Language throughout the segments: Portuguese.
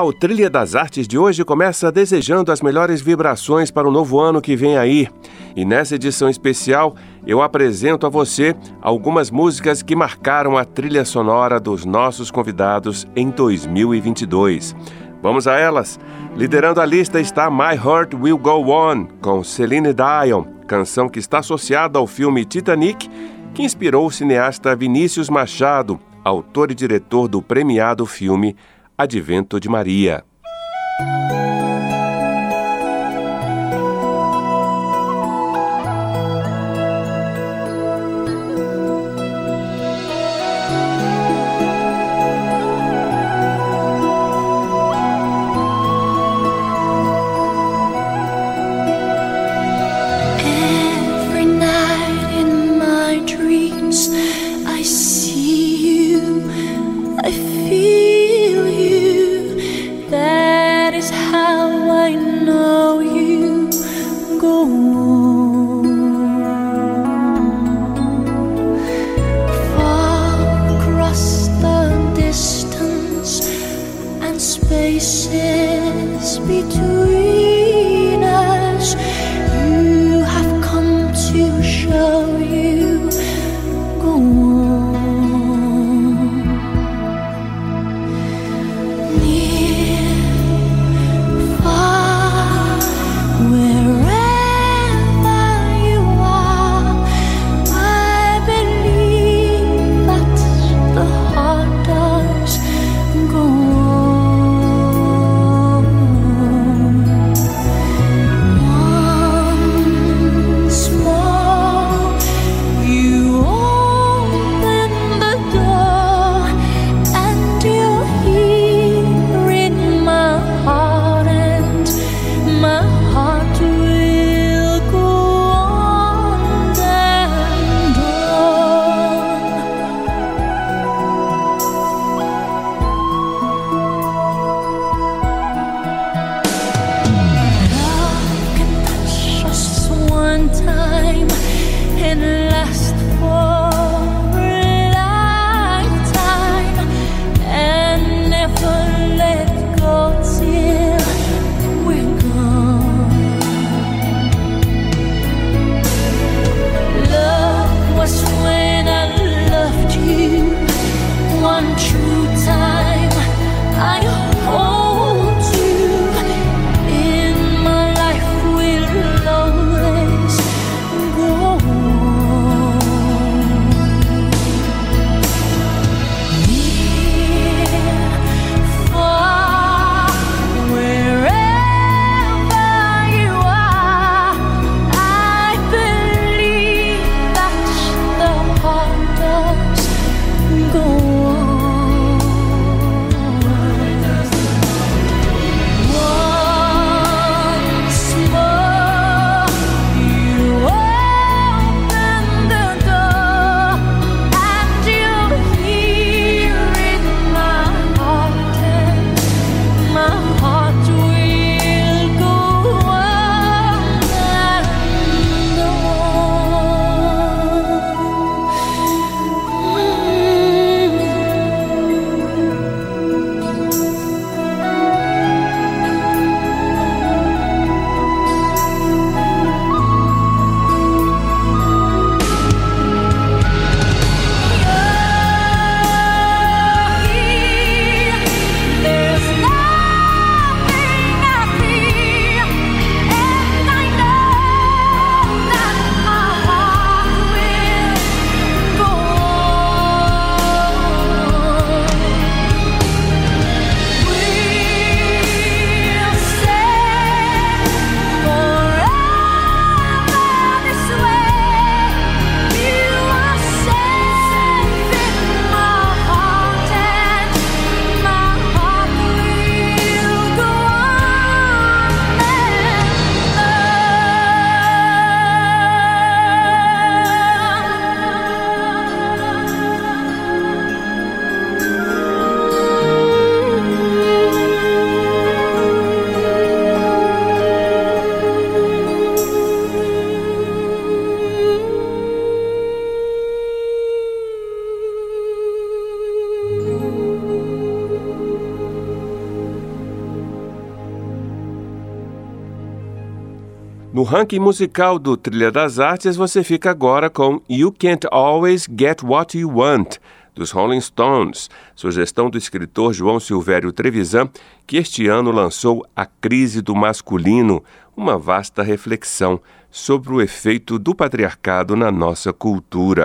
Olá, o Trilha das Artes de hoje começa desejando as melhores vibrações para o novo ano que vem aí. E nessa edição especial, eu apresento a você algumas músicas que marcaram a trilha sonora dos nossos convidados em 2022. Vamos a elas? Liderando a lista está My Heart Will Go On, com Celine Dion, canção que está associada ao filme Titanic, que inspirou o cineasta Vinícius Machado, autor e diretor do premiado filme Advento de Maria. Ranking musical do Trilha das Artes, você fica agora com You Can't Always Get What You Want, dos Rolling Stones, sugestão do escritor João Silvério Trevisan, que este ano lançou A Crise do Masculino, uma vasta reflexão sobre o efeito do patriarcado na nossa cultura.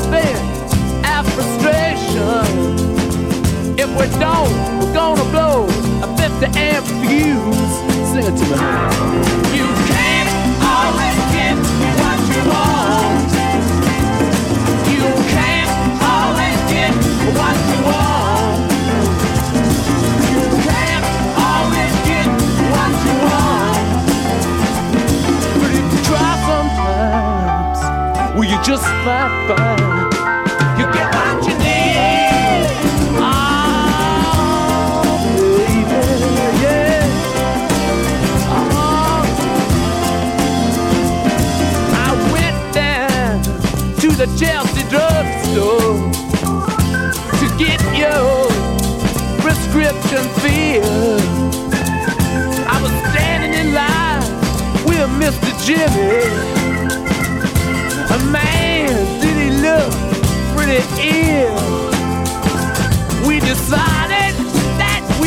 Vent our frustration. If we don't, we're gonna blow a 50 amp fuse. Sing it to me. You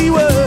we were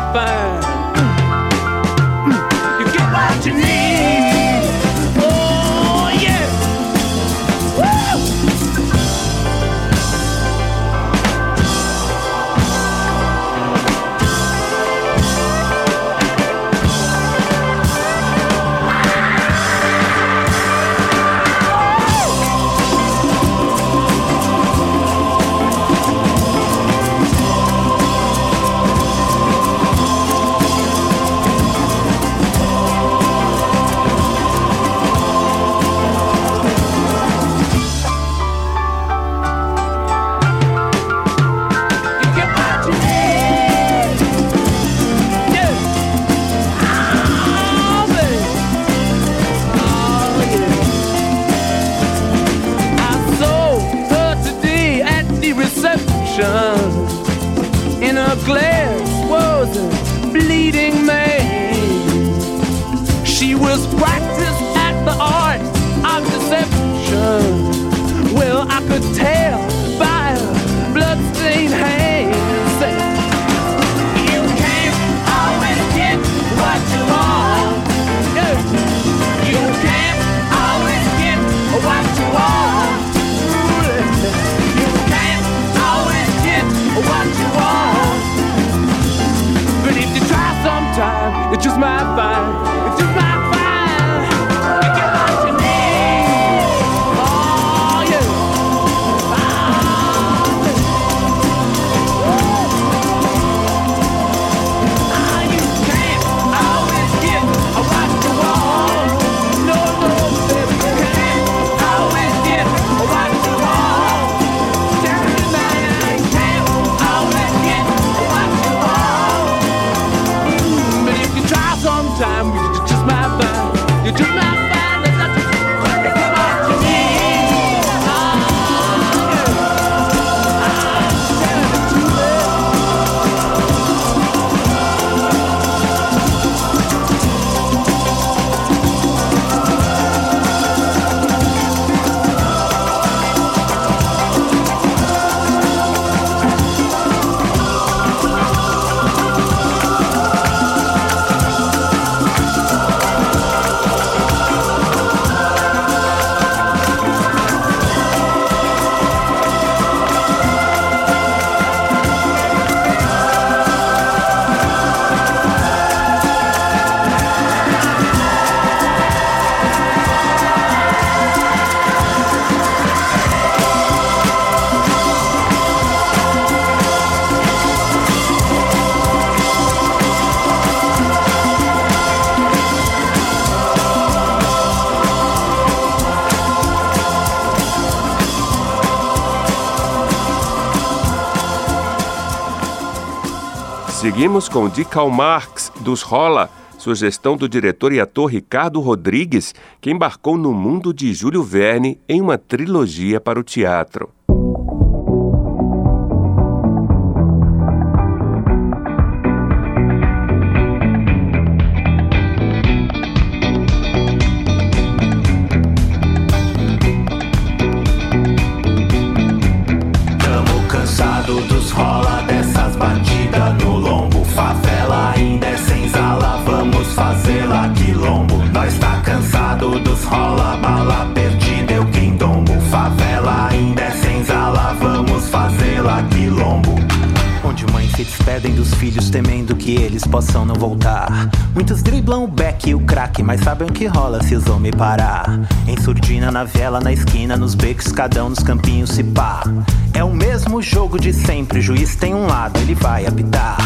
might find Seguimos com de Karl Marx, dos Rola, sugestão do diretor e ator Ricardo Rodrigues, que embarcou no mundo de Júlio Verne em uma trilogia para o teatro. Despedem dos filhos temendo que eles possam não voltar. Muitos driblam o beck e o crack, mas sabem o que rola se os homens parar. Em surdina, na viela, na esquina, nos becos, cada um nos campinhos se pá. É o mesmo jogo de sempre, o juiz tem um lado, ele vai apitar.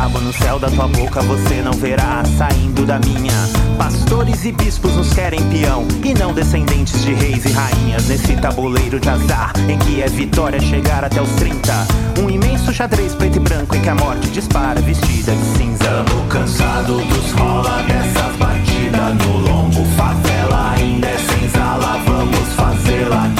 Diabo no céu da tua boca você não verá saindo da minha. Pastores e bispos nos querem peão e não descendentes de reis e rainhas nesse tabuleiro de azar em que é vitória chegar até os 30. Um imenso xadrez preto e branco em que a morte dispara vestida de cinza. Tamo cansado dos rola dessas batidas no lombo. Favela ainda é senzala, vamos fazê-la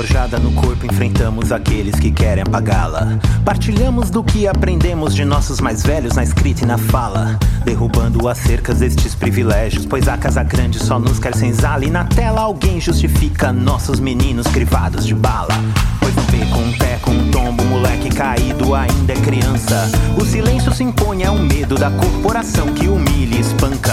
forjada no corpo, enfrentamos aqueles que querem apagá-la. Partilhamos do que aprendemos de nossos mais velhos na escrita e na fala. Derrubando as cercas destes privilégios, pois a casa grande só nos quer senzala. E na tela alguém justifica nossos meninos crivados de bala. Pois um pé com um pé com um tombo, moleque caído ainda é criança. O silêncio se impõe é o medo da corporação que humilha e espanca.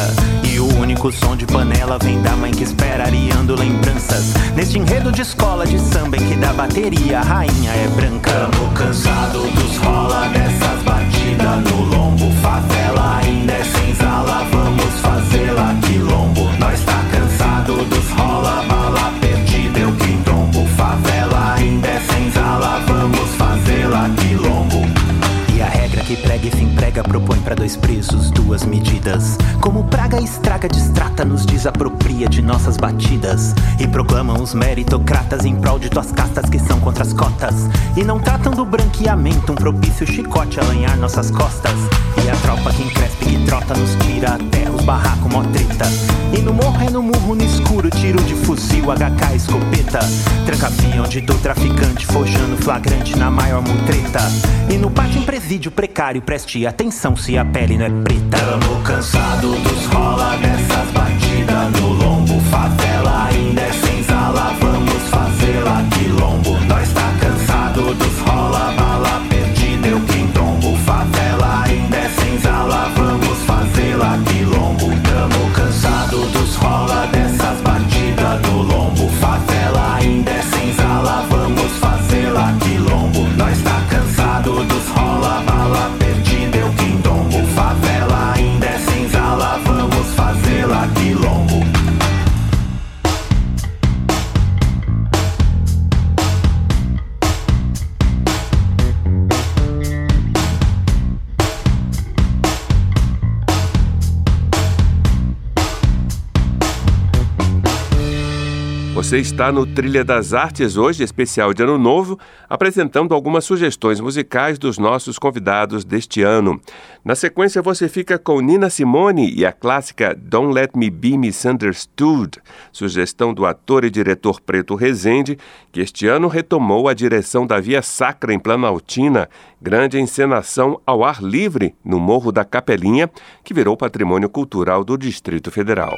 O único som de panela vem da mãe que espera ariando lembranças. Neste enredo de escola de samba em que da bateria a rainha é branca. Tamo cansado dos rola dessas batidas no lombo. Favela ainda é senzala, vamos fazê-la quilombo. Nós tá cansado dos rola, bala perdida, eu quem tombo. Favela ainda é senzala, vamos fazê-la quilombo. E a regra que prega e se emprega propõe pra dois presos duas medidas. Como praga estraga, distrata, nos desapropria de nossas batidas. E proclamam os meritocratas em prol de tuas castas que são contra as cotas. E não tratam do branqueamento, um propício chicote a lanhar nossas costas. E a tropa que encrespe que trota nos tira a terra, os barracos mó treta. E no morro é no murro, no escuro, tiro de fuzil, HK, escopeta. Tranca onde do traficante, forjando flagrante na maior mutreta. E no pátio em presídio precário, preste atenção se a pele não é preta. Tamo cansado dos rola dessas batidas no lombo favela. Você está no Trilha das Artes hoje, especial de Ano Novo, apresentando algumas sugestões musicais dos nossos convidados deste ano. Na sequência, você fica com Nina Simone e a clássica Don't Let Me Be Misunderstood, sugestão do ator e diretor Preto Rezende, que este ano retomou a direção da Via Sacra em Planaltina, grande encenação ao ar livre no Morro da Capelinha, que virou patrimônio cultural do Distrito Federal.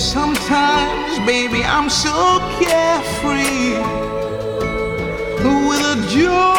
Sometimes, baby, I'm so carefree. With a joy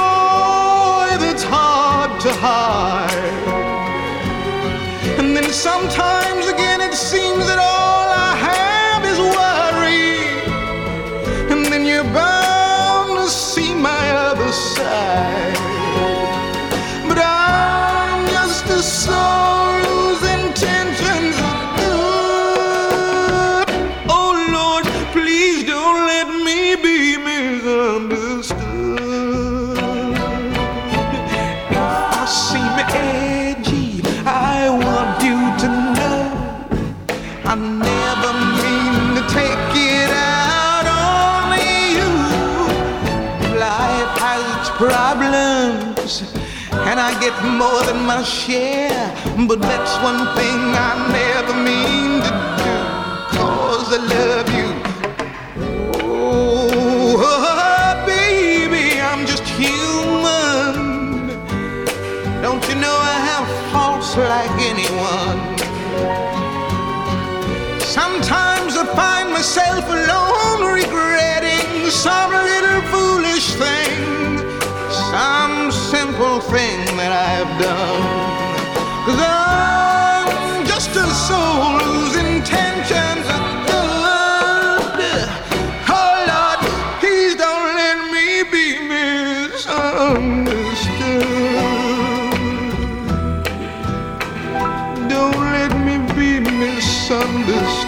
problems, and I get more than my share. But that's one thing I never mean to do, cause I love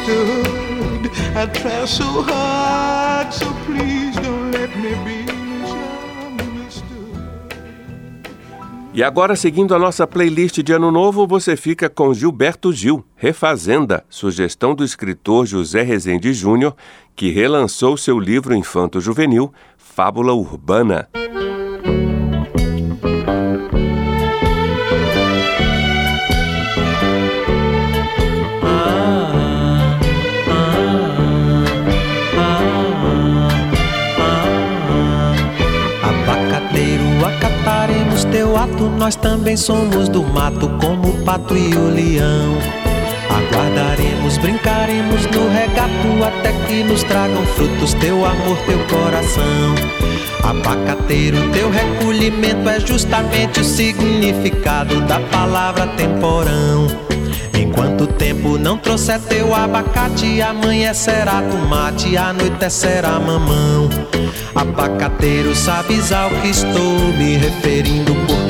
misunderstood. I try so hard, so please don't let me be. E agora, seguindo a nossa playlist de Ano Novo, você fica com Gilberto Gil, Refazenda, sugestão do escritor José Rezende Júnior, que relançou seu livro infanto-juvenil, Fábula Urbana. Nós também somos do mato, como o pato e o leão. Aguardaremos, brincaremos no regato, até que nos tragam frutos teu amor, teu coração. Abacateiro, teu recolhimento é justamente o significado da palavra temporão. Enquanto o tempo não trouxer teu abacate, amanhecerá tomate, anoitecerá mamão. Abacateiro, sabes ao que estou me referindo,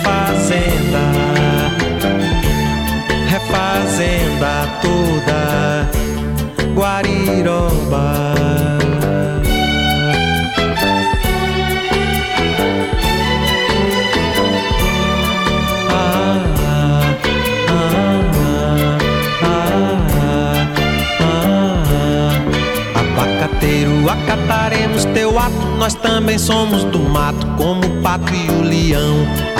refazenda, refazenda toda, Guariroba. acataremos teu ato, nós também somos do mato, como o pato e o leão.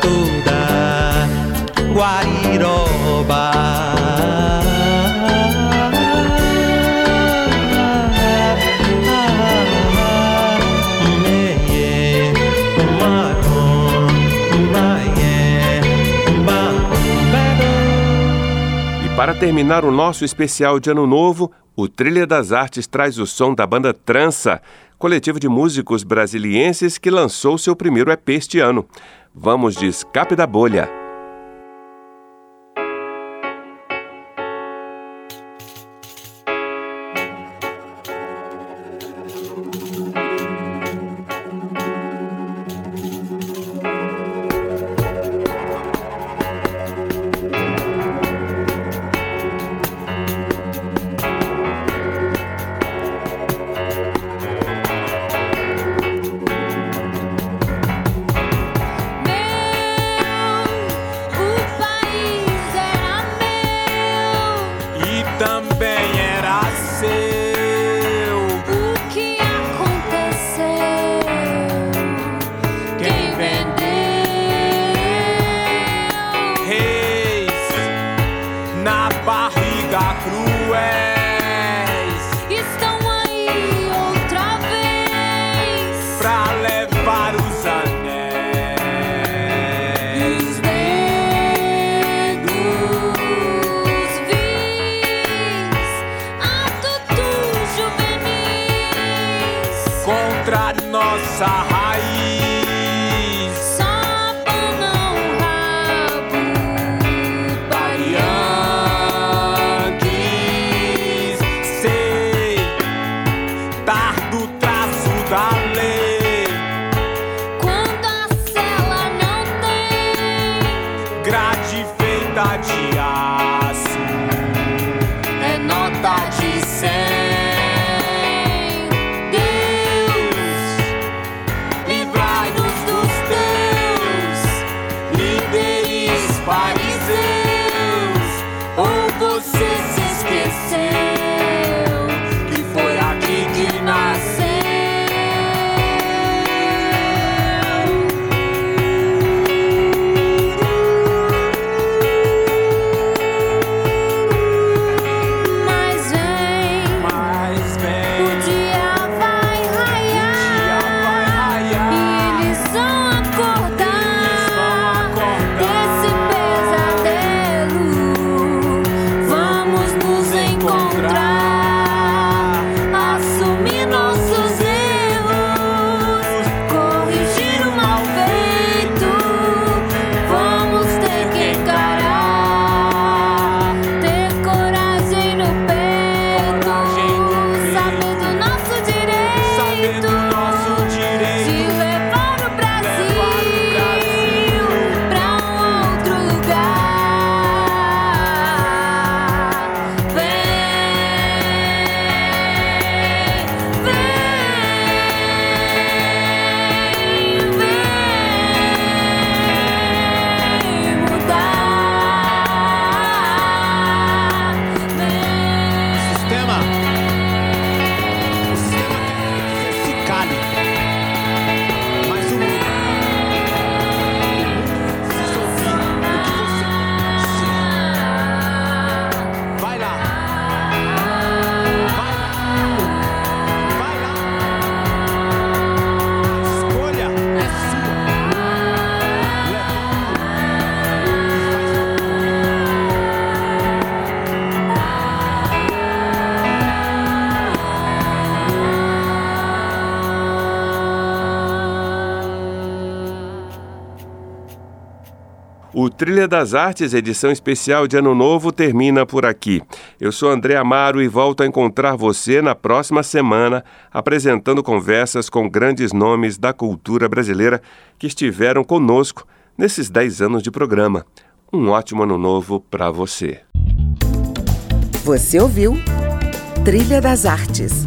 toda, Guariroba. Para terminar o nosso especial de Ano Novo, o Trilha das Artes traz o som da banda Trança, coletivo de músicos brasilienses que lançou seu primeiro EP este ano. Vamos de Escape da Bolha. Yeah. O Trilha das Artes, edição especial de Ano Novo, termina por aqui. Eu sou André Amaro e volto a encontrar você na próxima semana, apresentando conversas com grandes nomes da cultura brasileira que estiveram conosco nesses 10 anos de programa. Um ótimo ano novo para você. Você ouviu Trilha das Artes